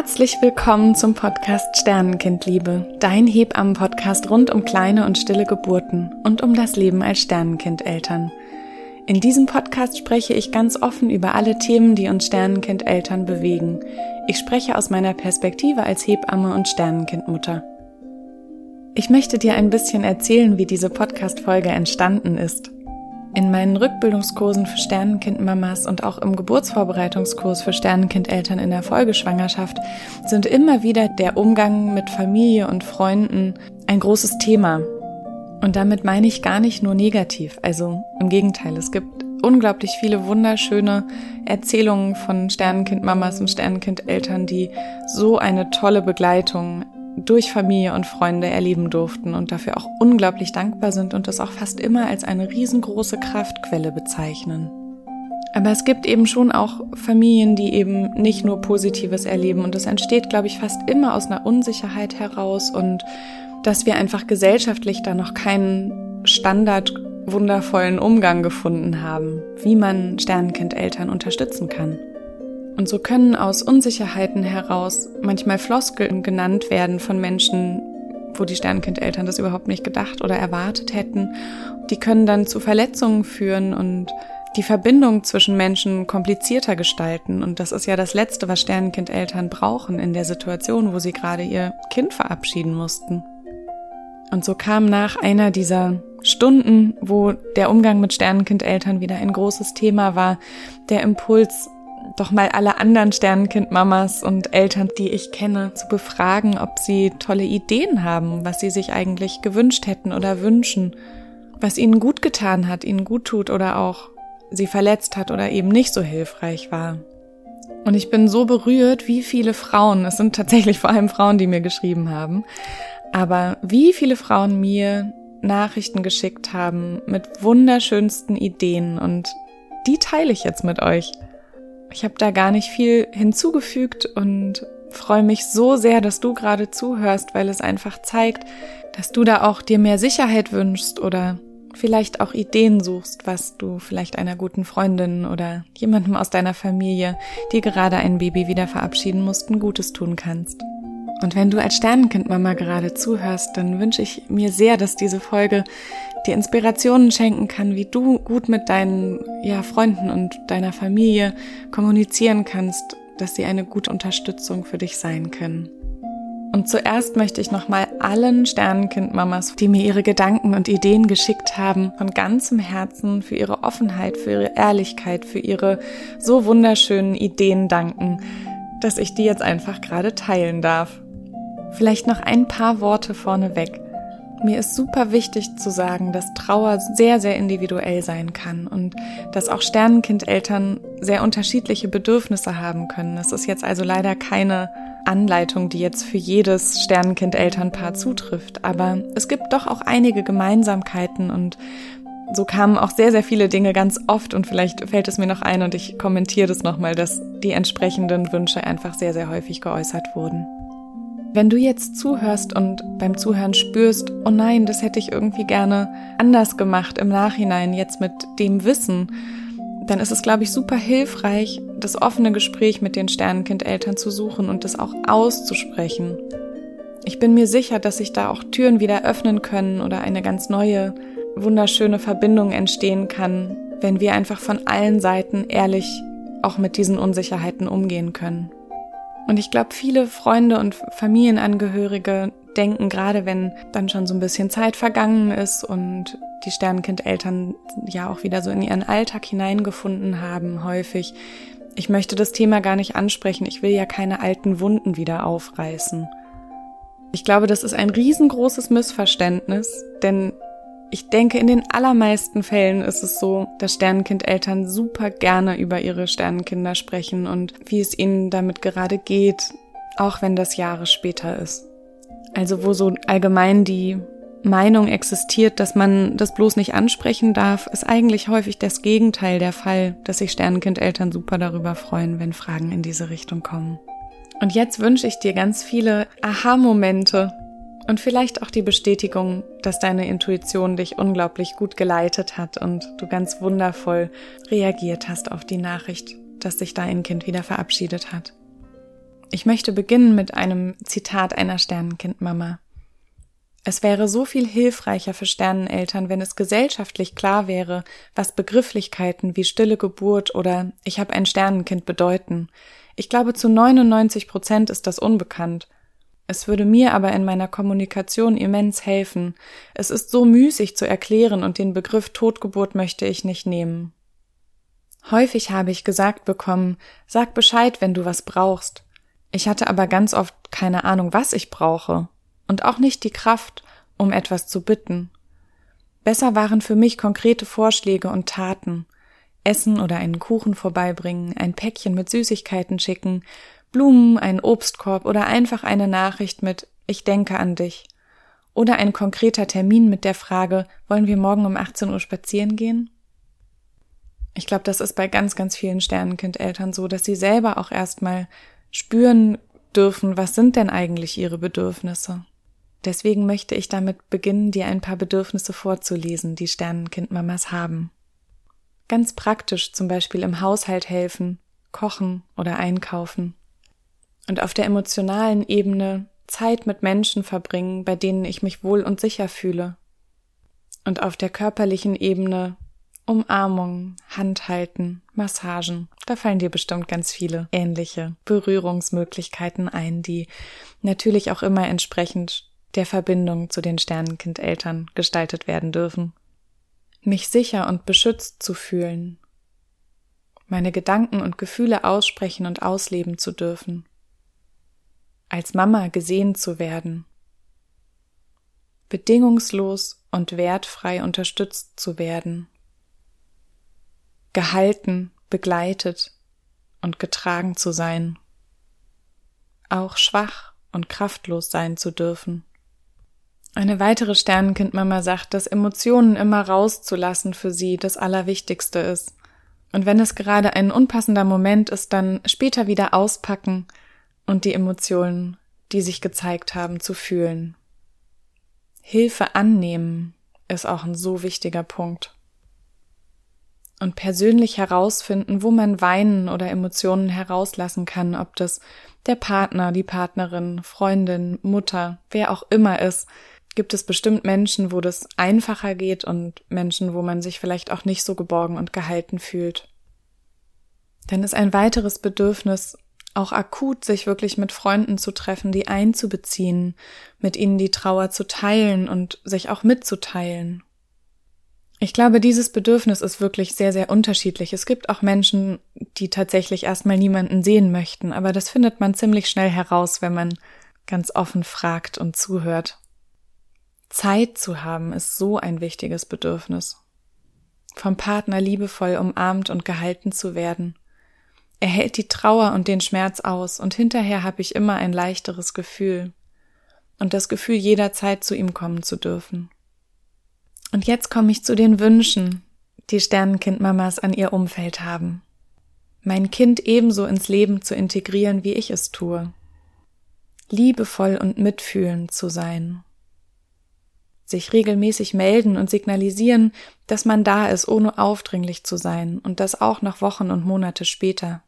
Herzlich willkommen zum Podcast Sternenkindliebe, dein Hebammen-Podcast rund um kleine und stille Geburten und um das Leben als Sternenkindeltern. In diesem Podcast spreche ich ganz offen über alle Themen, die uns Sternenkindeltern bewegen. Ich spreche aus meiner Perspektive als Hebamme und Sternenkindmutter. Ich möchte dir ein bisschen erzählen, wie diese Podcast-Folge entstanden ist. In meinen Rückbildungskursen für Sternenkindmamas und auch im Geburtsvorbereitungskurs für Sternenkindeltern in der Folgeschwangerschaft sind immer wieder der Umgang mit Familie und Freunden ein großes Thema. Und damit meine ich gar nicht nur negativ, also im Gegenteil, es gibt unglaublich viele wunderschöne Erzählungen von Sternenkindmamas und Sternenkindeltern, die so eine tolle Begleitung durch Familie und Freunde erleben durften und dafür auch unglaublich dankbar sind und es auch fast immer als eine riesengroße Kraftquelle bezeichnen. Aber es gibt eben schon auch Familien, die eben nicht nur Positives erleben und es entsteht, glaube ich, fast immer aus einer Unsicherheit heraus und dass wir einfach gesellschaftlich da noch keinen Standard wundervollen Umgang gefunden haben, wie man Sternenkindeltern unterstützen kann. Und so können aus Unsicherheiten heraus manchmal Floskeln genannt werden von Menschen, wo die Sternkindeltern das überhaupt nicht gedacht oder erwartet hätten. Die können dann zu Verletzungen führen und die Verbindung zwischen Menschen komplizierter gestalten. Und das ist ja das Letzte, was Sternenkindeltern brauchen in der Situation, wo sie gerade ihr Kind verabschieden mussten. Und so kam nach einer dieser Stunden, wo der Umgang mit Sternenkindeltern wieder ein großes Thema war, der Impuls, doch mal alle anderen Sternenkind-Mamas und Eltern, die ich kenne, zu befragen, ob sie tolle Ideen haben, was sie sich eigentlich gewünscht hätten oder wünschen, was ihnen gut getan hat, ihnen gut tut oder auch sie verletzt hat oder eben nicht so hilfreich war. Und ich bin so berührt, wie viele Frauen, es sind tatsächlich vor allem Frauen, die mir geschrieben haben, aber wie viele Frauen mir Nachrichten geschickt haben mit wunderschönsten Ideen und die teile ich jetzt mit euch. Ich habe da gar nicht viel hinzugefügt und freue mich so sehr, dass du gerade zuhörst, weil es einfach zeigt, dass du da auch dir mehr Sicherheit wünschst oder vielleicht auch Ideen suchst, was du vielleicht einer guten Freundin oder jemandem aus deiner Familie, die gerade ein Baby wieder verabschieden mussten, Gutes tun kannst. Und wenn du als Sternenkindmama gerade zuhörst, dann wünsche ich mir sehr, dass diese Folge dir Inspirationen schenken kann, wie du gut mit deinen ja, Freunden und deiner Familie kommunizieren kannst, dass sie eine gute Unterstützung für dich sein können. Und zuerst möchte ich nochmal allen Sternenkindmamas, die mir ihre Gedanken und Ideen geschickt haben, von ganzem Herzen für ihre Offenheit, für ihre Ehrlichkeit, für ihre so wunderschönen Ideen danken, dass ich die jetzt einfach gerade teilen darf. Vielleicht noch ein paar Worte vorneweg. Mir ist super wichtig zu sagen, dass Trauer sehr, sehr individuell sein kann und dass auch Sternenkindeltern sehr unterschiedliche Bedürfnisse haben können. Es ist jetzt also leider keine Anleitung, die jetzt für jedes Sternenkind-Elternpaar zutrifft, aber es gibt doch auch einige Gemeinsamkeiten und so kamen auch sehr, sehr viele Dinge ganz oft und vielleicht fällt es mir noch ein und ich kommentiere das nochmal, dass die entsprechenden Wünsche einfach sehr, sehr häufig geäußert wurden. Wenn du jetzt zuhörst und beim Zuhören spürst, oh nein, das hätte ich irgendwie gerne anders gemacht im Nachhinein, jetzt mit dem Wissen, dann ist es, glaube ich, super hilfreich, das offene Gespräch mit den Sternenkindeltern zu suchen und das auch auszusprechen. Ich bin mir sicher, dass sich da auch Türen wieder öffnen können oder eine ganz neue, wunderschöne Verbindung entstehen kann, wenn wir einfach von allen Seiten ehrlich auch mit diesen Unsicherheiten umgehen können. Und ich glaube, viele Freunde und Familienangehörige denken, gerade wenn dann schon so ein bisschen Zeit vergangen ist und die Sternenkindeltern ja auch wieder so in ihren Alltag hineingefunden haben, häufig, ich möchte das Thema gar nicht ansprechen, ich will ja keine alten Wunden wieder aufreißen. Ich glaube, das ist ein riesengroßes Missverständnis, denn ich denke, in den allermeisten Fällen ist es so, dass Sternenkindeltern super gerne über ihre Sternenkinder sprechen und wie es ihnen damit gerade geht, auch wenn das Jahre später ist. Also wo so allgemein die Meinung existiert, dass man das bloß nicht ansprechen darf, ist eigentlich häufig das Gegenteil der Fall, dass sich Sternenkindeltern super darüber freuen, wenn Fragen in diese Richtung kommen. Und jetzt wünsche ich dir ganz viele Aha-Momente und vielleicht auch die Bestätigung, dass deine Intuition dich unglaublich gut geleitet hat und du ganz wundervoll reagiert hast auf die Nachricht, dass sich dein Kind wieder verabschiedet hat. Ich möchte beginnen mit einem Zitat einer Sternenkindmama. Es wäre so viel hilfreicher für Sterneneltern, wenn es gesellschaftlich klar wäre, was Begrifflichkeiten wie stille Geburt oder ich habe ein Sternenkind bedeuten. Ich glaube, zu 99 Prozent ist das unbekannt. Es würde mir aber in meiner Kommunikation immens helfen. Es ist so müßig zu erklären und den Begriff Totgeburt möchte ich nicht nehmen. Häufig habe ich gesagt bekommen, sag Bescheid, wenn du was brauchst. Ich hatte aber ganz oft keine Ahnung, was ich brauche und auch nicht die Kraft, um etwas zu bitten. Besser waren für mich konkrete Vorschläge und Taten. Essen oder einen Kuchen vorbeibringen, ein Päckchen mit Süßigkeiten schicken, Blumen, einen Obstkorb oder einfach eine Nachricht mit Ich denke an dich. Oder ein konkreter Termin mit der Frage Wollen wir morgen um 18 Uhr spazieren gehen? Ich glaube, das ist bei ganz, ganz vielen Sternenkindeltern so, dass sie selber auch erstmal spüren dürfen, was sind denn eigentlich ihre Bedürfnisse. Deswegen möchte ich damit beginnen, dir ein paar Bedürfnisse vorzulesen, die Sternenkindmamas haben. Ganz praktisch zum Beispiel im Haushalt helfen, kochen oder einkaufen. Und auf der emotionalen Ebene Zeit mit Menschen verbringen, bei denen ich mich wohl und sicher fühle. Und auf der körperlichen Ebene Umarmungen, Handhalten, Massagen. Da fallen dir bestimmt ganz viele ähnliche Berührungsmöglichkeiten ein, die natürlich auch immer entsprechend der Verbindung zu den Sternenkindeltern gestaltet werden dürfen. Mich sicher und beschützt zu fühlen, meine Gedanken und Gefühle aussprechen und ausleben zu dürfen, als Mama gesehen zu werden, bedingungslos und wertfrei unterstützt zu werden gehalten, begleitet und getragen zu sein, auch schwach und kraftlos sein zu dürfen. Eine weitere Sternenkindmama sagt, dass Emotionen immer rauszulassen für sie das Allerwichtigste ist. Und wenn es gerade ein unpassender Moment ist, dann später wieder auspacken und die Emotionen, die sich gezeigt haben, zu fühlen. Hilfe annehmen ist auch ein so wichtiger Punkt und persönlich herausfinden, wo man Weinen oder Emotionen herauslassen kann, ob das der Partner, die Partnerin, Freundin, Mutter, wer auch immer ist, gibt es bestimmt Menschen, wo das einfacher geht und Menschen, wo man sich vielleicht auch nicht so geborgen und gehalten fühlt. Dann ist ein weiteres Bedürfnis auch akut, sich wirklich mit Freunden zu treffen, die einzubeziehen, mit ihnen die Trauer zu teilen und sich auch mitzuteilen. Ich glaube, dieses Bedürfnis ist wirklich sehr, sehr unterschiedlich. Es gibt auch Menschen, die tatsächlich erstmal niemanden sehen möchten, aber das findet man ziemlich schnell heraus, wenn man ganz offen fragt und zuhört. Zeit zu haben ist so ein wichtiges Bedürfnis. Vom Partner liebevoll umarmt und gehalten zu werden. Er hält die Trauer und den Schmerz aus, und hinterher habe ich immer ein leichteres Gefühl und das Gefühl, jederzeit zu ihm kommen zu dürfen. Und jetzt komme ich zu den Wünschen, die Sternenkindmamas an ihr Umfeld haben. Mein Kind ebenso ins Leben zu integrieren, wie ich es tue. Liebevoll und mitfühlend zu sein. Sich regelmäßig melden und signalisieren, dass man da ist, ohne aufdringlich zu sein und das auch noch Wochen und Monate später.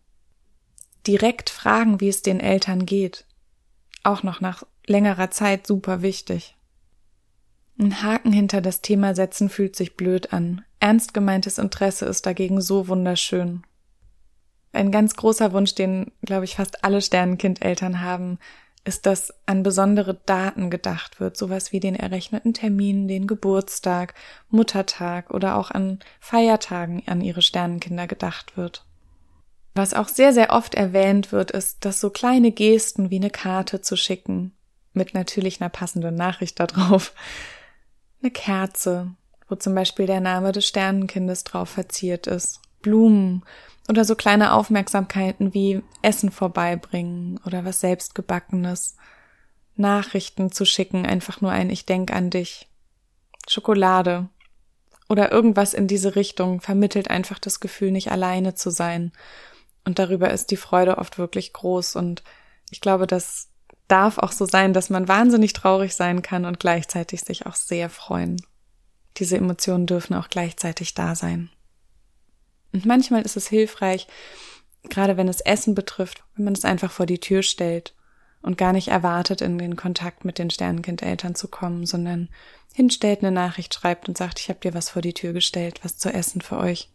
Direkt fragen, wie es den Eltern geht. Auch noch nach längerer Zeit super wichtig. Ein Haken hinter das Thema setzen fühlt sich blöd an. Ernst gemeintes Interesse ist dagegen so wunderschön. Ein ganz großer Wunsch, den, glaube ich, fast alle Sternenkindeltern haben, ist, dass an besondere Daten gedacht wird, sowas wie den errechneten Termin, den Geburtstag, Muttertag oder auch an Feiertagen an ihre Sternenkinder gedacht wird. Was auch sehr, sehr oft erwähnt wird, ist, dass so kleine Gesten wie eine Karte zu schicken, mit natürlich einer passenden Nachricht darauf, eine Kerze, wo zum Beispiel der Name des Sternenkindes drauf verziert ist, Blumen oder so kleine Aufmerksamkeiten wie Essen vorbeibringen oder was selbstgebackenes, Nachrichten zu schicken, einfach nur ein Ich denk an dich, Schokolade oder irgendwas in diese Richtung vermittelt einfach das Gefühl, nicht alleine zu sein. Und darüber ist die Freude oft wirklich groß und ich glaube, dass darf auch so sein, dass man wahnsinnig traurig sein kann und gleichzeitig sich auch sehr freuen. Diese Emotionen dürfen auch gleichzeitig da sein. Und manchmal ist es hilfreich, gerade wenn es Essen betrifft, wenn man es einfach vor die Tür stellt und gar nicht erwartet, in den Kontakt mit den Sternenkindeltern zu kommen, sondern hinstellt, eine Nachricht schreibt und sagt, ich habe dir was vor die Tür gestellt, was zu essen für euch.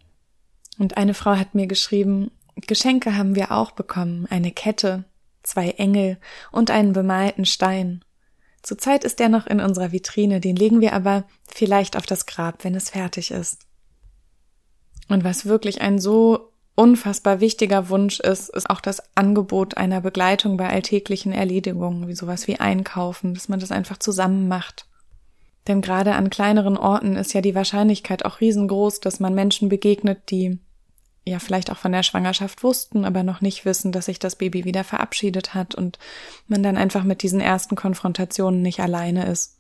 Und eine Frau hat mir geschrieben, Geschenke haben wir auch bekommen, eine Kette, zwei Engel und einen bemalten Stein. Zurzeit ist der noch in unserer Vitrine, den legen wir aber vielleicht auf das Grab, wenn es fertig ist. Und was wirklich ein so unfassbar wichtiger Wunsch ist, ist auch das Angebot einer Begleitung bei alltäglichen Erledigungen, wie sowas wie Einkaufen, dass man das einfach zusammen macht. Denn gerade an kleineren Orten ist ja die Wahrscheinlichkeit auch riesengroß, dass man Menschen begegnet, die ja vielleicht auch von der Schwangerschaft wussten, aber noch nicht wissen, dass sich das Baby wieder verabschiedet hat und man dann einfach mit diesen ersten Konfrontationen nicht alleine ist.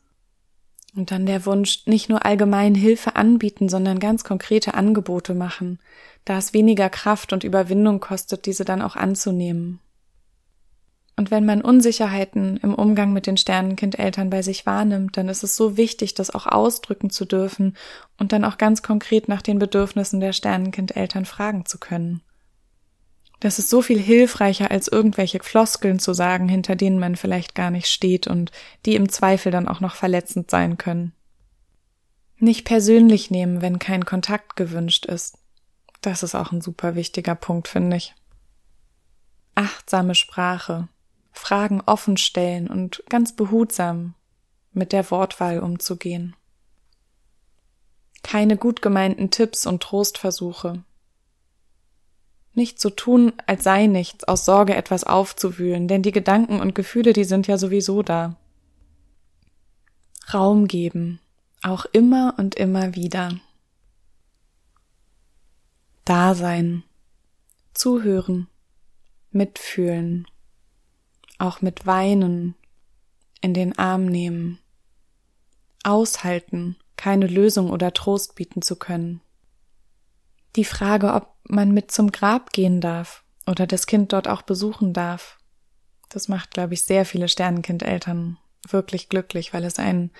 Und dann der Wunsch, nicht nur allgemein Hilfe anbieten, sondern ganz konkrete Angebote machen, da es weniger Kraft und Überwindung kostet, diese dann auch anzunehmen. Und wenn man Unsicherheiten im Umgang mit den Sternenkindeltern bei sich wahrnimmt, dann ist es so wichtig, das auch ausdrücken zu dürfen und dann auch ganz konkret nach den Bedürfnissen der Sternenkindeltern fragen zu können. Das ist so viel hilfreicher, als irgendwelche Floskeln zu sagen, hinter denen man vielleicht gar nicht steht und die im Zweifel dann auch noch verletzend sein können. Nicht persönlich nehmen, wenn kein Kontakt gewünscht ist. Das ist auch ein super wichtiger Punkt, finde ich. Achtsame Sprache, Fragen offen stellen und ganz behutsam mit der Wortwahl umzugehen. Keine gut gemeinten Tipps und Trostversuche. Nicht zu tun, als sei nichts, aus Sorge etwas aufzuwühlen, denn die Gedanken und Gefühle, die sind ja sowieso da. Raum geben, auch immer und immer wieder. Dasein, zuhören, mitfühlen, auch mit Weinen, in den Arm nehmen, aushalten, keine Lösung oder Trost bieten zu können. Die Frage, ob man mit zum Grab gehen darf oder das Kind dort auch besuchen darf, das macht, glaube ich, sehr viele Sternenkindeltern wirklich glücklich, weil es ein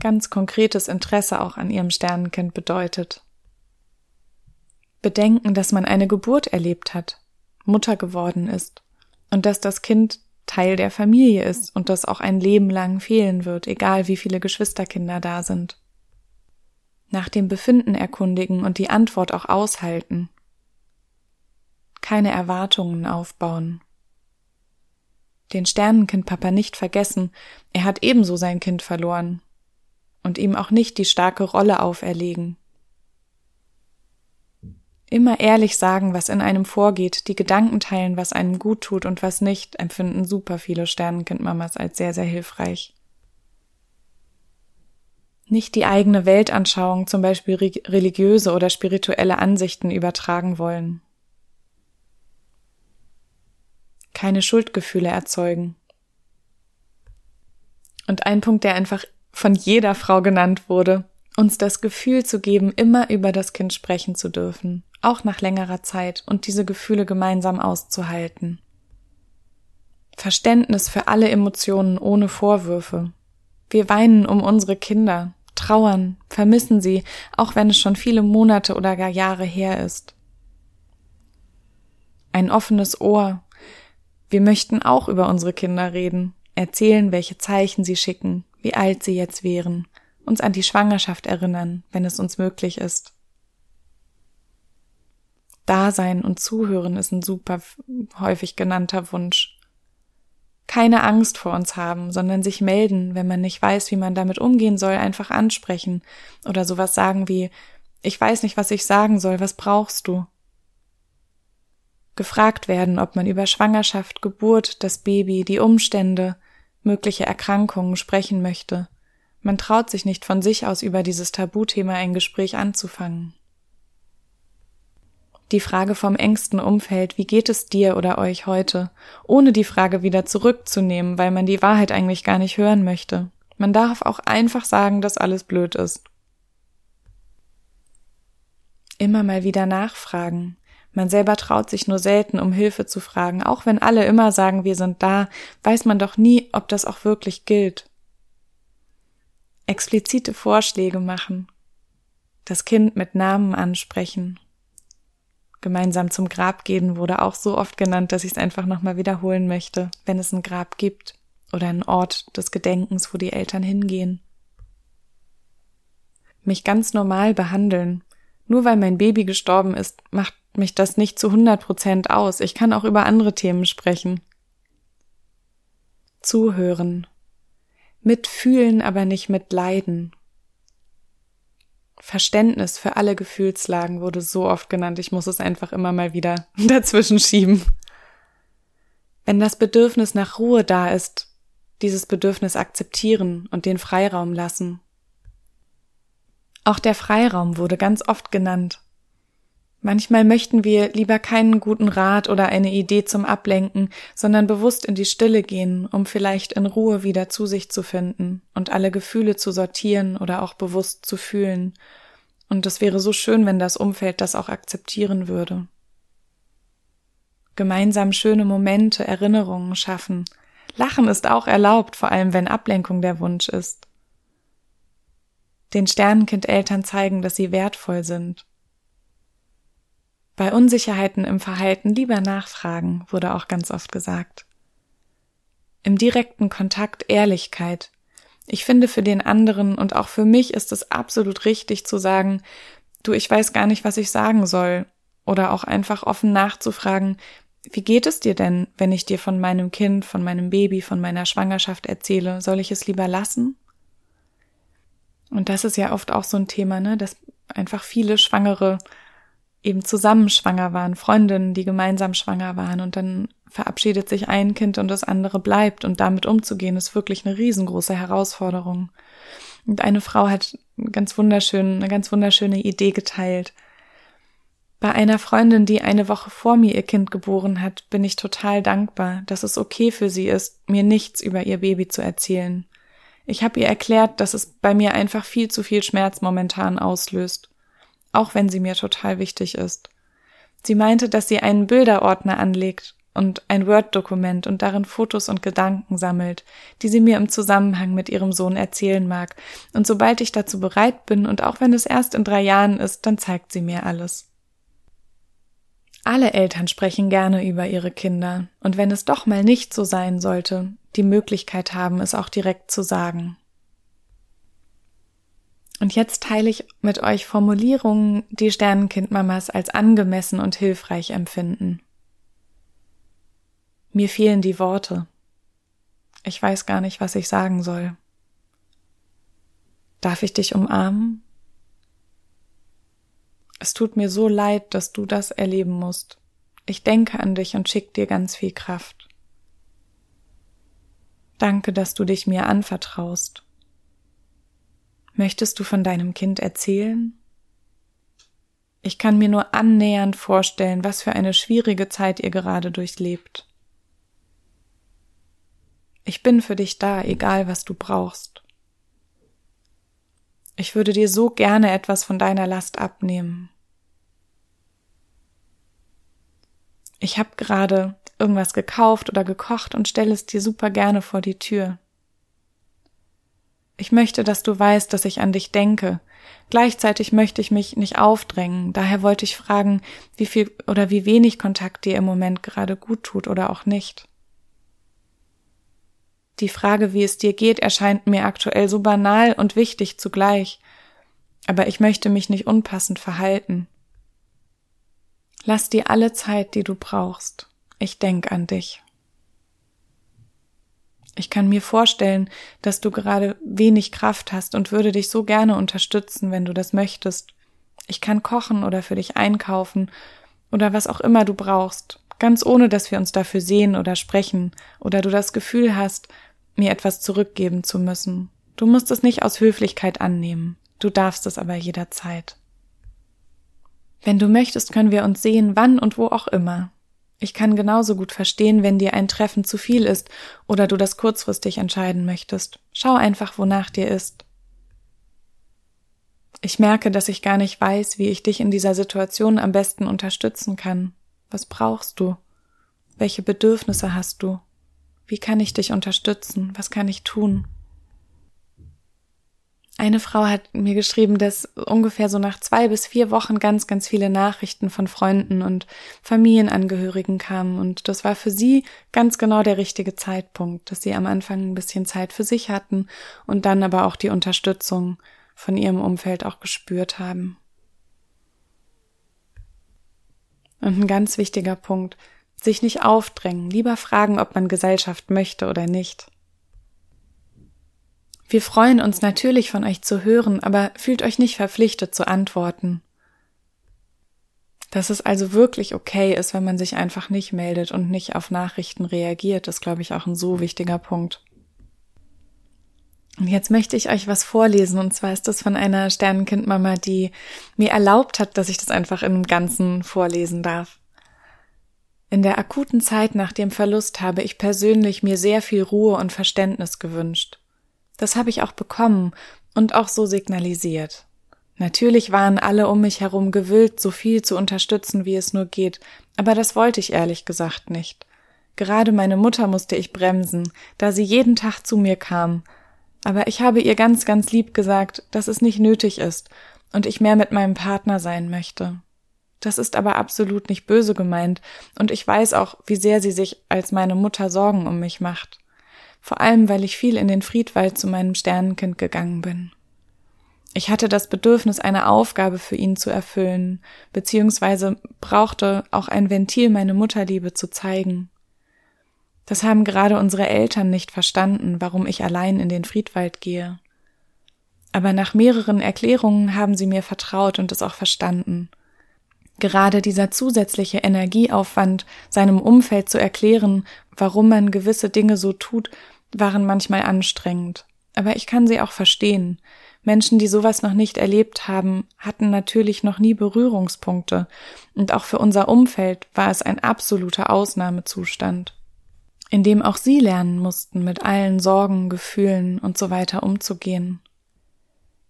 ganz konkretes Interesse auch an ihrem Sternenkind bedeutet. Bedenken, dass man eine Geburt erlebt hat, Mutter geworden ist und dass das Kind Teil der Familie ist und das auch ein Leben lang fehlen wird, egal wie viele Geschwisterkinder da sind. Nach dem Befinden erkundigen und die Antwort auch aushalten. Keine Erwartungen aufbauen. Den Sternenkindpapa nicht vergessen, er hat ebenso sein Kind verloren. Und ihm auch nicht die starke Rolle auferlegen. Immer ehrlich sagen, was in einem vorgeht, die Gedanken teilen, was einem gut tut und was nicht, empfinden super viele Sternenkindmamas als sehr, sehr hilfreich. Nicht die eigene Weltanschauung, zum Beispiel religiöse oder spirituelle Ansichten übertragen wollen. Keine Schuldgefühle erzeugen. Und ein Punkt, der einfach von jeder Frau genannt wurde, uns das Gefühl zu geben, immer über das Kind sprechen zu dürfen, auch nach längerer Zeit und diese Gefühle gemeinsam auszuhalten. Verständnis für alle Emotionen ohne Vorwürfe. Wir weinen um unsere Kinder, trauern, vermissen sie, auch wenn es schon viele Monate oder gar Jahre her ist. Ein offenes Ohr. Wir möchten auch über unsere Kinder reden, erzählen, welche Zeichen sie schicken, wie alt sie jetzt wären, uns an die Schwangerschaft erinnern, wenn es uns möglich ist. Dasein und Zuhören ist ein super häufig genannter Wunsch. Keine Angst vor uns haben, sondern sich melden, wenn man nicht weiß, wie man damit umgehen soll, einfach ansprechen oder sowas sagen wie ich weiß nicht, was ich sagen soll, was brauchst du? Gefragt werden, ob man über Schwangerschaft, Geburt, das Baby, die Umstände, mögliche Erkrankungen sprechen möchte. Man traut sich nicht von sich aus über dieses Tabuthema ein Gespräch anzufangen. Die Frage vom engsten Umfeld, wie geht es dir oder euch heute, ohne die Frage wieder zurückzunehmen, weil man die Wahrheit eigentlich gar nicht hören möchte. Man darf auch einfach sagen, dass alles blöd ist. Immer mal wieder nachfragen. Man selber traut sich nur selten, um Hilfe zu fragen. Auch wenn alle immer sagen, wir sind da, weiß man doch nie, ob das auch wirklich gilt. Explizite Vorschläge machen. Das Kind mit Namen ansprechen Gemeinsam zum Grab gehen wurde auch so oft genannt, dass ich es einfach nochmal wiederholen möchte, wenn es ein Grab gibt oder einen Ort des Gedenkens, wo die Eltern hingehen. Mich ganz normal behandeln. Nur weil mein Baby gestorben ist, macht mich das nicht zu 100 Prozent aus. Ich kann auch über andere Themen sprechen. Zuhören. Mitfühlen, aber nicht mitleiden. Verständnis für alle Gefühlslagen wurde so oft genannt, ich muss es einfach immer mal wieder dazwischen schieben. Wenn das Bedürfnis nach Ruhe da ist, dieses Bedürfnis akzeptieren und den Freiraum lassen. Auch der Freiraum wurde ganz oft genannt. Manchmal möchten wir lieber keinen guten Rat oder eine Idee zum Ablenken, sondern bewusst in die Stille gehen, um vielleicht in Ruhe wieder zu sich zu finden und alle Gefühle zu sortieren oder auch bewusst zu fühlen. Und es wäre so schön, wenn das Umfeld das auch akzeptieren würde. Gemeinsam schöne Momente, Erinnerungen schaffen. Lachen ist auch erlaubt, vor allem wenn Ablenkung der Wunsch ist. Den Sternenkind-Eltern zeigen, dass sie wertvoll sind bei Unsicherheiten im Verhalten lieber nachfragen, wurde auch ganz oft gesagt. Im direkten Kontakt Ehrlichkeit. Ich finde für den anderen und auch für mich ist es absolut richtig zu sagen, du, ich weiß gar nicht, was ich sagen soll. Oder auch einfach offen nachzufragen, wie geht es dir denn, wenn ich dir von meinem Kind, von meinem Baby, von meiner Schwangerschaft erzähle? Soll ich es lieber lassen? Und das ist ja oft auch so ein Thema, ne, dass einfach viele Schwangere eben zusammen schwanger waren, Freundinnen, die gemeinsam schwanger waren und dann verabschiedet sich ein Kind und das andere bleibt und damit umzugehen ist wirklich eine riesengroße Herausforderung. Und eine Frau hat ganz wunderschön, eine ganz wunderschöne Idee geteilt. Bei einer Freundin, die eine Woche vor mir ihr Kind geboren hat, bin ich total dankbar, dass es okay für sie ist, mir nichts über ihr Baby zu erzählen. Ich habe ihr erklärt, dass es bei mir einfach viel zu viel Schmerz momentan auslöst auch wenn sie mir total wichtig ist. Sie meinte, dass sie einen Bilderordner anlegt und ein Word-Dokument und darin Fotos und Gedanken sammelt, die sie mir im Zusammenhang mit ihrem Sohn erzählen mag. Und sobald ich dazu bereit bin und auch wenn es erst in drei Jahren ist, dann zeigt sie mir alles. Alle Eltern sprechen gerne über ihre Kinder, und wenn es doch mal nicht so sein sollte, die Möglichkeit haben, es auch direkt zu sagen. Und jetzt teile ich mit euch Formulierungen, die Sternenkindmamas als angemessen und hilfreich empfinden. Mir fehlen die Worte. Ich weiß gar nicht, was ich sagen soll. Darf ich dich umarmen? Es tut mir so leid, dass du das erleben musst. Ich denke an dich und schick dir ganz viel Kraft. Danke, dass du dich mir anvertraust. Möchtest du von deinem Kind erzählen? Ich kann mir nur annähernd vorstellen, was für eine schwierige Zeit ihr gerade durchlebt. Ich bin für dich da, egal was du brauchst. Ich würde dir so gerne etwas von deiner Last abnehmen. Ich habe gerade irgendwas gekauft oder gekocht und stelle es dir super gerne vor die Tür. Ich möchte, dass du weißt, dass ich an dich denke. Gleichzeitig möchte ich mich nicht aufdrängen. Daher wollte ich fragen, wie viel oder wie wenig Kontakt dir im Moment gerade gut tut oder auch nicht. Die Frage, wie es dir geht, erscheint mir aktuell so banal und wichtig zugleich. Aber ich möchte mich nicht unpassend verhalten. Lass dir alle Zeit, die du brauchst. Ich denk an dich. Ich kann mir vorstellen, dass du gerade wenig Kraft hast und würde dich so gerne unterstützen, wenn du das möchtest. Ich kann kochen oder für dich einkaufen oder was auch immer du brauchst, ganz ohne dass wir uns dafür sehen oder sprechen oder du das Gefühl hast, mir etwas zurückgeben zu müssen. Du musst es nicht aus Höflichkeit annehmen, du darfst es aber jederzeit. Wenn du möchtest, können wir uns sehen, wann und wo auch immer. Ich kann genauso gut verstehen, wenn dir ein Treffen zu viel ist oder du das kurzfristig entscheiden möchtest. Schau einfach, wonach dir ist. Ich merke, dass ich gar nicht weiß, wie ich dich in dieser Situation am besten unterstützen kann. Was brauchst du? Welche Bedürfnisse hast du? Wie kann ich dich unterstützen? Was kann ich tun? Eine Frau hat mir geschrieben, dass ungefähr so nach zwei bis vier Wochen ganz, ganz viele Nachrichten von Freunden und Familienangehörigen kamen. Und das war für sie ganz genau der richtige Zeitpunkt, dass sie am Anfang ein bisschen Zeit für sich hatten und dann aber auch die Unterstützung von ihrem Umfeld auch gespürt haben. Und ein ganz wichtiger Punkt, sich nicht aufdrängen, lieber fragen, ob man Gesellschaft möchte oder nicht. Wir freuen uns natürlich von euch zu hören, aber fühlt euch nicht verpflichtet zu antworten. Dass es also wirklich okay ist, wenn man sich einfach nicht meldet und nicht auf Nachrichten reagiert, ist, glaube ich, auch ein so wichtiger Punkt. Und jetzt möchte ich euch was vorlesen, und zwar ist das von einer Sternenkindmama, die mir erlaubt hat, dass ich das einfach im Ganzen vorlesen darf. In der akuten Zeit nach dem Verlust habe ich persönlich mir sehr viel Ruhe und Verständnis gewünscht. Das habe ich auch bekommen und auch so signalisiert. Natürlich waren alle um mich herum gewillt, so viel zu unterstützen, wie es nur geht, aber das wollte ich ehrlich gesagt nicht. Gerade meine Mutter musste ich bremsen, da sie jeden Tag zu mir kam. Aber ich habe ihr ganz, ganz lieb gesagt, dass es nicht nötig ist und ich mehr mit meinem Partner sein möchte. Das ist aber absolut nicht böse gemeint, und ich weiß auch, wie sehr sie sich als meine Mutter Sorgen um mich macht vor allem weil ich viel in den Friedwald zu meinem Sternenkind gegangen bin. Ich hatte das Bedürfnis, eine Aufgabe für ihn zu erfüllen, beziehungsweise brauchte auch ein Ventil, meine Mutterliebe zu zeigen. Das haben gerade unsere Eltern nicht verstanden, warum ich allein in den Friedwald gehe. Aber nach mehreren Erklärungen haben sie mir vertraut und es auch verstanden. Gerade dieser zusätzliche Energieaufwand, seinem Umfeld zu erklären, warum man gewisse Dinge so tut, waren manchmal anstrengend. Aber ich kann sie auch verstehen. Menschen, die sowas noch nicht erlebt haben, hatten natürlich noch nie Berührungspunkte, und auch für unser Umfeld war es ein absoluter Ausnahmezustand, in dem auch sie lernen mussten, mit allen Sorgen, Gefühlen und so weiter umzugehen.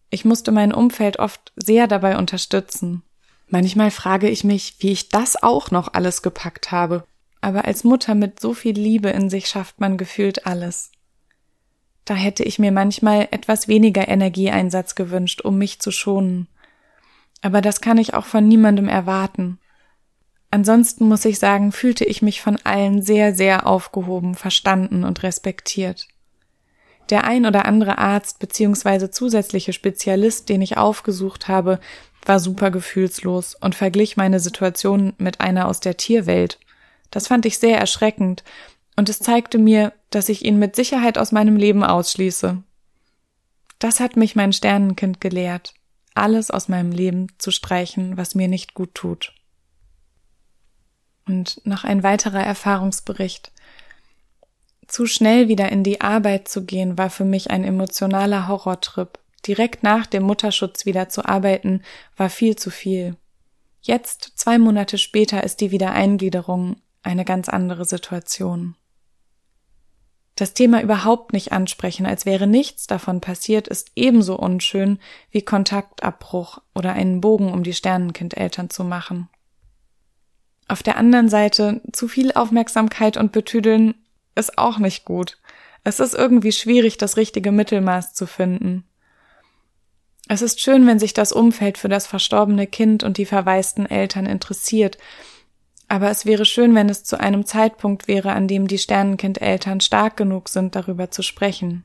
Ich musste mein Umfeld oft sehr dabei unterstützen, Manchmal frage ich mich, wie ich das auch noch alles gepackt habe. Aber als Mutter mit so viel Liebe in sich schafft man gefühlt alles. Da hätte ich mir manchmal etwas weniger Energieeinsatz gewünscht, um mich zu schonen. Aber das kann ich auch von niemandem erwarten. Ansonsten muss ich sagen, fühlte ich mich von allen sehr, sehr aufgehoben, verstanden und respektiert. Der ein oder andere Arzt bzw. zusätzliche Spezialist, den ich aufgesucht habe, war super gefühlslos und verglich meine Situation mit einer aus der Tierwelt. Das fand ich sehr erschreckend, und es zeigte mir, dass ich ihn mit Sicherheit aus meinem Leben ausschließe. Das hat mich mein Sternenkind gelehrt, alles aus meinem Leben zu streichen, was mir nicht gut tut. Und noch ein weiterer Erfahrungsbericht. Zu schnell wieder in die Arbeit zu gehen, war für mich ein emotionaler Horrortrip. Direkt nach dem Mutterschutz wieder zu arbeiten, war viel zu viel. Jetzt, zwei Monate später, ist die Wiedereingliederung eine ganz andere Situation. Das Thema überhaupt nicht ansprechen, als wäre nichts davon passiert, ist ebenso unschön wie Kontaktabbruch oder einen Bogen um die Sternenkindeltern zu machen. Auf der anderen Seite, zu viel Aufmerksamkeit und Betüdeln ist auch nicht gut. Es ist irgendwie schwierig, das richtige Mittelmaß zu finden. Es ist schön, wenn sich das Umfeld für das verstorbene Kind und die verwaisten Eltern interessiert, aber es wäre schön, wenn es zu einem Zeitpunkt wäre, an dem die Sternenkindeltern stark genug sind, darüber zu sprechen.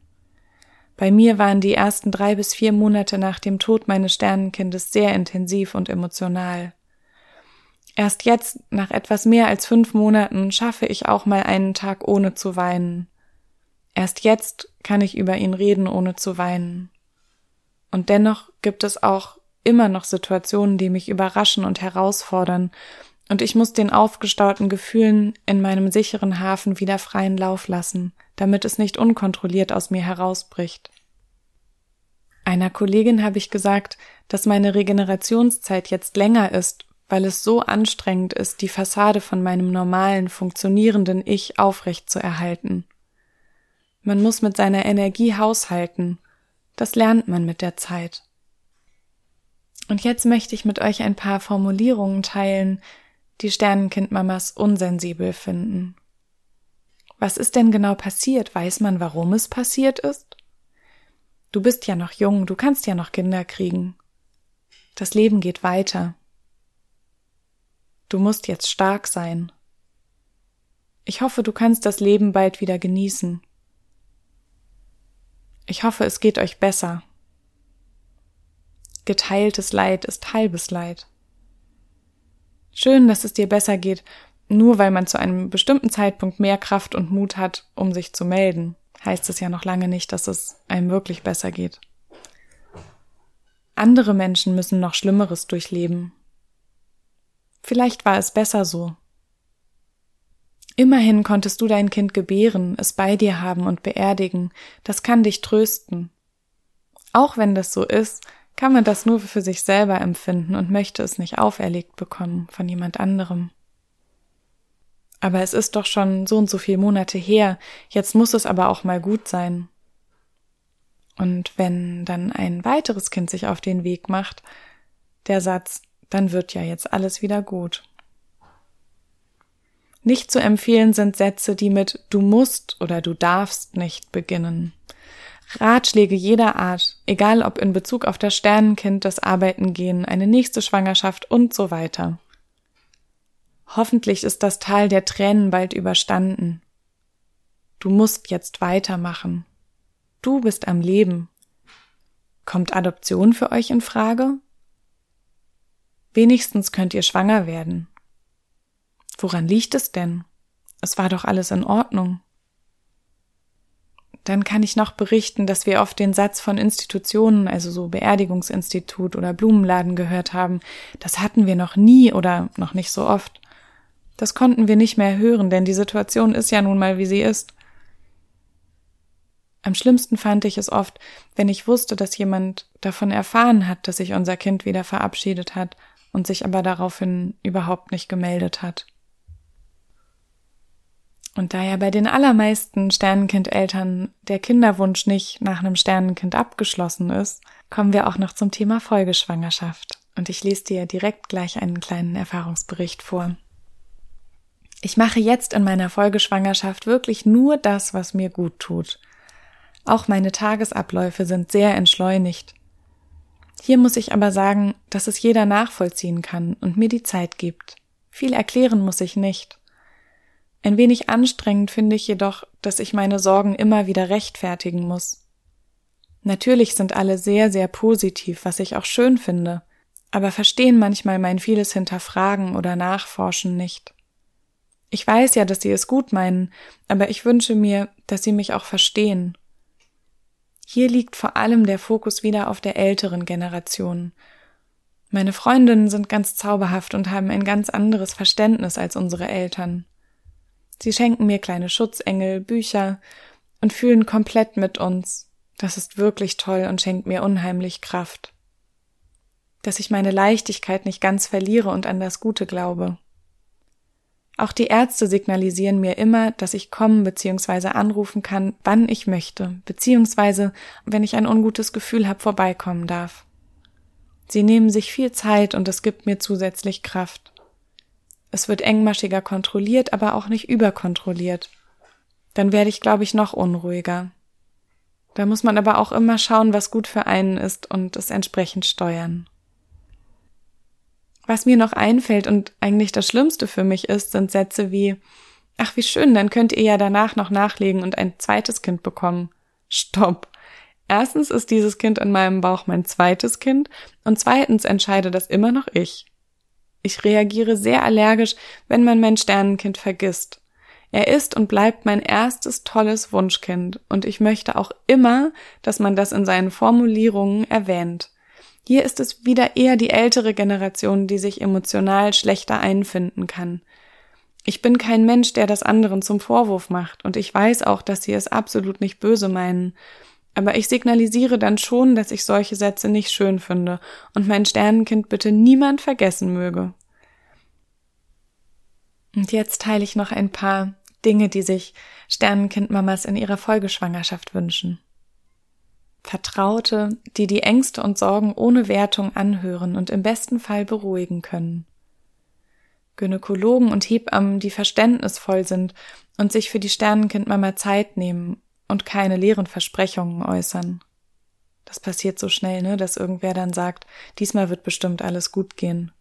Bei mir waren die ersten drei bis vier Monate nach dem Tod meines Sternenkindes sehr intensiv und emotional. Erst jetzt, nach etwas mehr als fünf Monaten, schaffe ich auch mal einen Tag ohne zu weinen. Erst jetzt kann ich über ihn reden, ohne zu weinen. Und dennoch gibt es auch immer noch Situationen, die mich überraschen und herausfordern, und ich muss den aufgestauten Gefühlen in meinem sicheren Hafen wieder freien Lauf lassen, damit es nicht unkontrolliert aus mir herausbricht. Einer Kollegin habe ich gesagt, dass meine Regenerationszeit jetzt länger ist, weil es so anstrengend ist, die Fassade von meinem normalen, funktionierenden Ich aufrecht zu erhalten. Man muss mit seiner Energie haushalten, das lernt man mit der Zeit. Und jetzt möchte ich mit euch ein paar Formulierungen teilen, die Sternenkindmamas unsensibel finden. Was ist denn genau passiert? Weiß man, warum es passiert ist? Du bist ja noch jung, du kannst ja noch Kinder kriegen. Das Leben geht weiter. Du musst jetzt stark sein. Ich hoffe, du kannst das Leben bald wieder genießen. Ich hoffe, es geht euch besser. Geteiltes Leid ist halbes Leid. Schön, dass es dir besser geht, nur weil man zu einem bestimmten Zeitpunkt mehr Kraft und Mut hat, um sich zu melden, heißt es ja noch lange nicht, dass es einem wirklich besser geht. Andere Menschen müssen noch Schlimmeres durchleben. Vielleicht war es besser so. Immerhin konntest du dein Kind gebären, es bei dir haben und beerdigen, das kann dich trösten. Auch wenn das so ist, kann man das nur für sich selber empfinden und möchte es nicht auferlegt bekommen von jemand anderem. Aber es ist doch schon so und so viele Monate her, jetzt muss es aber auch mal gut sein. Und wenn dann ein weiteres Kind sich auf den Weg macht, der Satz, dann wird ja jetzt alles wieder gut. Nicht zu empfehlen sind Sätze, die mit du musst oder du darfst nicht beginnen. Ratschläge jeder Art, egal ob in Bezug auf das Sternenkind, das Arbeiten gehen, eine nächste Schwangerschaft und so weiter. Hoffentlich ist das Tal der Tränen bald überstanden. Du musst jetzt weitermachen. Du bist am Leben. Kommt Adoption für euch in Frage? Wenigstens könnt ihr schwanger werden. Woran liegt es denn? Es war doch alles in Ordnung. Dann kann ich noch berichten, dass wir oft den Satz von Institutionen, also so Beerdigungsinstitut oder Blumenladen gehört haben. Das hatten wir noch nie oder noch nicht so oft. Das konnten wir nicht mehr hören, denn die Situation ist ja nun mal, wie sie ist. Am schlimmsten fand ich es oft, wenn ich wusste, dass jemand davon erfahren hat, dass sich unser Kind wieder verabschiedet hat und sich aber daraufhin überhaupt nicht gemeldet hat. Und da ja bei den allermeisten Sternenkindeltern der Kinderwunsch nicht nach einem Sternenkind abgeschlossen ist, kommen wir auch noch zum Thema Folgeschwangerschaft. Und ich lese dir direkt gleich einen kleinen Erfahrungsbericht vor. Ich mache jetzt in meiner Folgeschwangerschaft wirklich nur das, was mir gut tut. Auch meine Tagesabläufe sind sehr entschleunigt. Hier muss ich aber sagen, dass es jeder nachvollziehen kann und mir die Zeit gibt. Viel erklären muss ich nicht. Ein wenig anstrengend finde ich jedoch, dass ich meine Sorgen immer wieder rechtfertigen muss. Natürlich sind alle sehr, sehr positiv, was ich auch schön finde, aber verstehen manchmal mein vieles Hinterfragen oder Nachforschen nicht. Ich weiß ja, dass sie es gut meinen, aber ich wünsche mir, dass sie mich auch verstehen. Hier liegt vor allem der Fokus wieder auf der älteren Generation. Meine Freundinnen sind ganz zauberhaft und haben ein ganz anderes Verständnis als unsere Eltern. Sie schenken mir kleine Schutzengel, Bücher und fühlen komplett mit uns. Das ist wirklich toll und schenkt mir unheimlich Kraft. Dass ich meine Leichtigkeit nicht ganz verliere und an das Gute glaube. Auch die Ärzte signalisieren mir immer, dass ich kommen bzw. anrufen kann, wann ich möchte, beziehungsweise wenn ich ein ungutes Gefühl habe, vorbeikommen darf. Sie nehmen sich viel Zeit und es gibt mir zusätzlich Kraft. Es wird engmaschiger kontrolliert, aber auch nicht überkontrolliert. Dann werde ich, glaube ich, noch unruhiger. Da muss man aber auch immer schauen, was gut für einen ist und es entsprechend steuern. Was mir noch einfällt und eigentlich das Schlimmste für mich ist, sind Sätze wie Ach, wie schön, dann könnt ihr ja danach noch nachlegen und ein zweites Kind bekommen. Stopp. Erstens ist dieses Kind in meinem Bauch mein zweites Kind und zweitens entscheide das immer noch ich. Ich reagiere sehr allergisch, wenn man mein Sternenkind vergisst. Er ist und bleibt mein erstes tolles Wunschkind und ich möchte auch immer, dass man das in seinen Formulierungen erwähnt. Hier ist es wieder eher die ältere Generation, die sich emotional schlechter einfinden kann. Ich bin kein Mensch, der das anderen zum Vorwurf macht, und ich weiß auch, dass sie es absolut nicht böse meinen. Aber ich signalisiere dann schon, dass ich solche Sätze nicht schön finde und mein Sternenkind bitte niemand vergessen möge. Und jetzt teile ich noch ein paar Dinge, die sich Sternenkindmamas in ihrer Folgeschwangerschaft wünschen. Vertraute, die die Ängste und Sorgen ohne Wertung anhören und im besten Fall beruhigen können. Gynäkologen und Hebammen, die verständnisvoll sind und sich für die Sternenkindmama Zeit nehmen und keine leeren Versprechungen äußern. Das passiert so schnell, ne, dass irgendwer dann sagt, diesmal wird bestimmt alles gut gehen.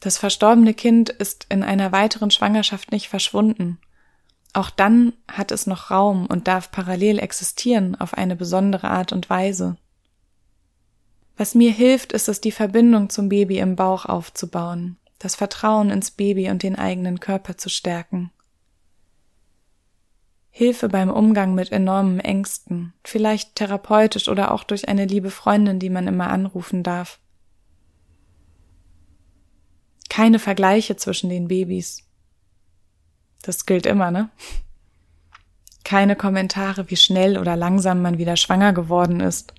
Das verstorbene Kind ist in einer weiteren Schwangerschaft nicht verschwunden. Auch dann hat es noch Raum und darf parallel existieren auf eine besondere Art und Weise. Was mir hilft, ist es, die Verbindung zum Baby im Bauch aufzubauen, das Vertrauen ins Baby und den eigenen Körper zu stärken. Hilfe beim Umgang mit enormen Ängsten, vielleicht therapeutisch oder auch durch eine liebe Freundin, die man immer anrufen darf. Keine Vergleiche zwischen den Babys. Das gilt immer, ne? Keine Kommentare, wie schnell oder langsam man wieder schwanger geworden ist.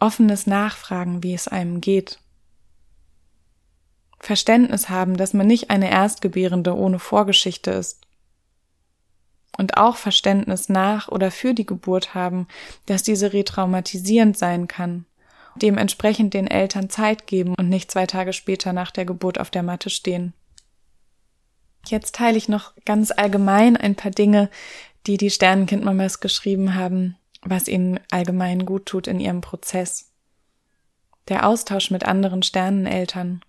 Offenes Nachfragen, wie es einem geht. Verständnis haben, dass man nicht eine Erstgebärende ohne Vorgeschichte ist und auch Verständnis nach oder für die Geburt haben, dass diese retraumatisierend sein kann. Dementsprechend den Eltern Zeit geben und nicht zwei Tage später nach der Geburt auf der Matte stehen. Jetzt teile ich noch ganz allgemein ein paar Dinge, die die Sternenkindmamas geschrieben haben, was ihnen allgemein gut tut in ihrem Prozess. Der Austausch mit anderen Sterneneltern,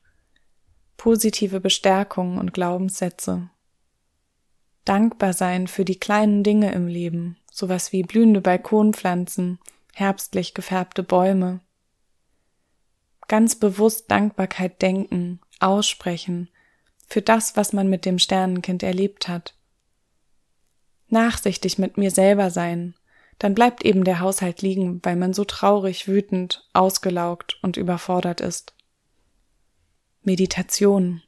positive Bestärkung und Glaubenssätze, dankbar sein für die kleinen Dinge im Leben, sowas wie blühende Balkonpflanzen, herbstlich gefärbte Bäume. Ganz bewusst Dankbarkeit denken, aussprechen, für das, was man mit dem Sternenkind erlebt hat. Nachsichtig mit mir selber sein, dann bleibt eben der Haushalt liegen, weil man so traurig, wütend, ausgelaugt und überfordert ist. Meditation.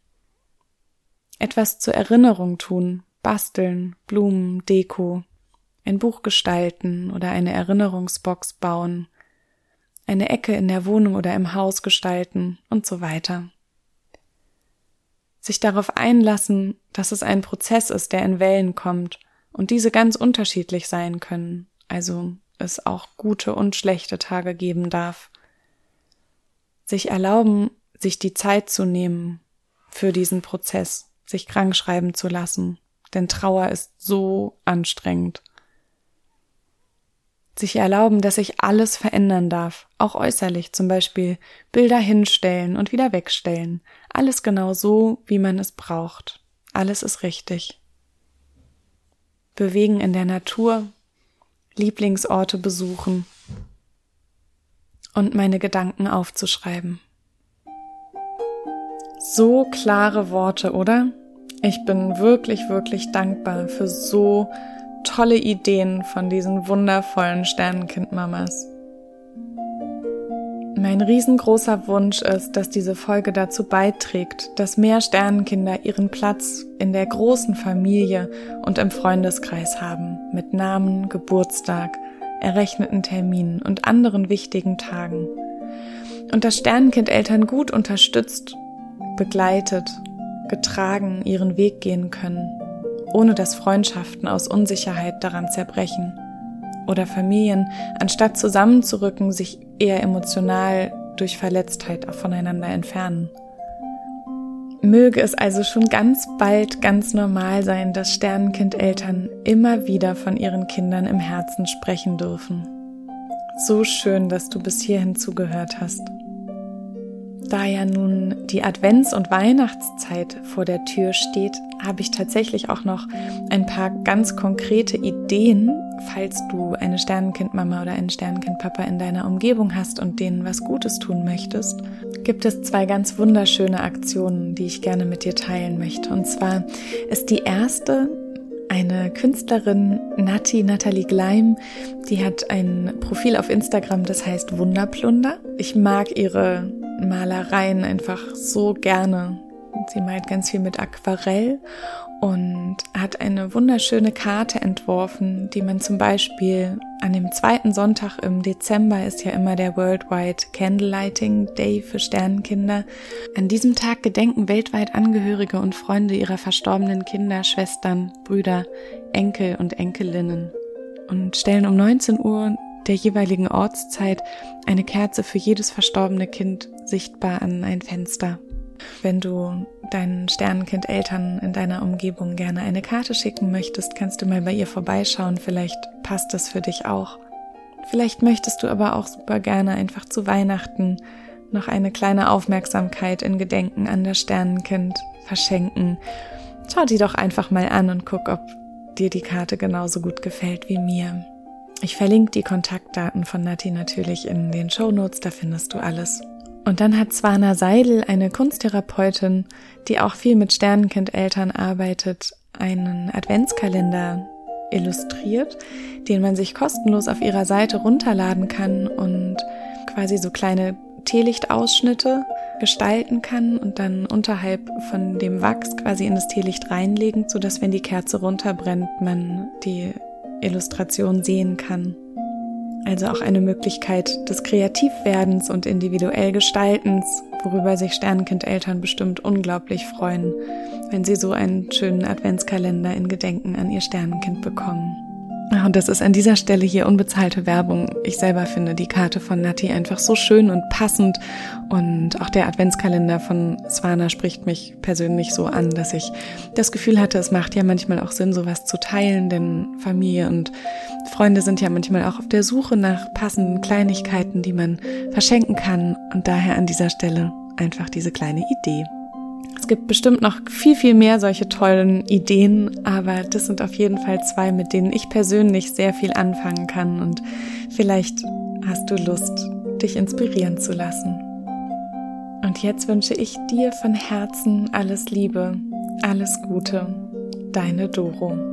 Etwas zur Erinnerung tun, basteln, Blumen, Deko, ein Buch gestalten oder eine Erinnerungsbox bauen, eine Ecke in der Wohnung oder im Haus gestalten und so weiter. Sich darauf einlassen, dass es ein Prozess ist, der in Wellen kommt und diese ganz unterschiedlich sein können, also es auch gute und schlechte Tage geben darf. Sich erlauben, sich die Zeit zu nehmen für diesen Prozess, sich krank schreiben zu lassen denn Trauer ist so anstrengend. Sich erlauben, dass sich alles verändern darf, auch äußerlich, zum Beispiel Bilder hinstellen und wieder wegstellen. Alles genau so, wie man es braucht. Alles ist richtig. Bewegen in der Natur, Lieblingsorte besuchen und meine Gedanken aufzuschreiben. So klare Worte, oder? Ich bin wirklich, wirklich dankbar für so tolle Ideen von diesen wundervollen Sternenkindmamas. Mein riesengroßer Wunsch ist, dass diese Folge dazu beiträgt, dass mehr Sternenkinder ihren Platz in der großen Familie und im Freundeskreis haben, mit Namen, Geburtstag, errechneten Terminen und anderen wichtigen Tagen. Und dass Sternenkind Eltern gut unterstützt, begleitet getragen ihren Weg gehen können, ohne dass Freundschaften aus Unsicherheit daran zerbrechen oder Familien, anstatt zusammenzurücken, sich eher emotional durch Verletztheit voneinander entfernen. Möge es also schon ganz bald ganz normal sein, dass Sternenkindeltern immer wieder von ihren Kindern im Herzen sprechen dürfen. So schön, dass du bis hierhin zugehört hast. Da ja nun die Advents- und Weihnachtszeit vor der Tür steht, habe ich tatsächlich auch noch ein paar ganz konkrete Ideen, falls du eine Sternenkindmama oder einen Sternenkindpapa in deiner Umgebung hast und denen was Gutes tun möchtest. Gibt es zwei ganz wunderschöne Aktionen, die ich gerne mit dir teilen möchte. Und zwar ist die erste eine Künstlerin, Nati Natalie Gleim, die hat ein Profil auf Instagram, das heißt Wunderplunder. Ich mag ihre Malereien einfach so gerne. Sie malt ganz viel mit Aquarell und hat eine wunderschöne Karte entworfen, die man zum Beispiel an dem zweiten Sonntag im Dezember ist ja immer der Worldwide Candlelighting Day für Sternenkinder. An diesem Tag gedenken weltweit Angehörige und Freunde ihrer verstorbenen Kinder, Schwestern, Brüder, Enkel und Enkelinnen und stellen um 19 Uhr der jeweiligen Ortszeit eine Kerze für jedes verstorbene Kind sichtbar an ein Fenster. Wenn du deinen Sternenkind-Eltern in deiner Umgebung gerne eine Karte schicken möchtest, kannst du mal bei ihr vorbeischauen. Vielleicht passt das für dich auch. Vielleicht möchtest du aber auch super gerne einfach zu Weihnachten noch eine kleine Aufmerksamkeit in Gedenken an das Sternenkind verschenken. Schau die doch einfach mal an und guck, ob dir die Karte genauso gut gefällt wie mir. Ich verlinke die Kontaktdaten von Nati natürlich in den Show Notes, da findest du alles. Und dann hat Swana Seidel, eine Kunsttherapeutin, die auch viel mit Sternenkindeltern arbeitet, einen Adventskalender illustriert, den man sich kostenlos auf ihrer Seite runterladen kann und quasi so kleine Teelichtausschnitte gestalten kann und dann unterhalb von dem Wachs quasi in das Teelicht reinlegen, so dass wenn die Kerze runterbrennt, man die Illustration sehen kann. Also auch eine Möglichkeit des Kreativwerdens und individuell Gestaltens, worüber sich Sternenkindeltern bestimmt unglaublich freuen, wenn sie so einen schönen Adventskalender in Gedenken an ihr Sternenkind bekommen. Und das ist an dieser Stelle hier unbezahlte Werbung. Ich selber finde die Karte von Nati einfach so schön und passend. Und auch der Adventskalender von Swana spricht mich persönlich so an, dass ich das Gefühl hatte, es macht ja manchmal auch Sinn, sowas zu teilen, denn Familie und Freunde sind ja manchmal auch auf der Suche nach passenden Kleinigkeiten, die man verschenken kann. Und daher an dieser Stelle einfach diese kleine Idee. Gibt bestimmt noch viel, viel mehr solche tollen Ideen, aber das sind auf jeden Fall zwei, mit denen ich persönlich sehr viel anfangen kann und vielleicht hast du Lust, dich inspirieren zu lassen. Und jetzt wünsche ich dir von Herzen alles Liebe, alles Gute, deine Doro.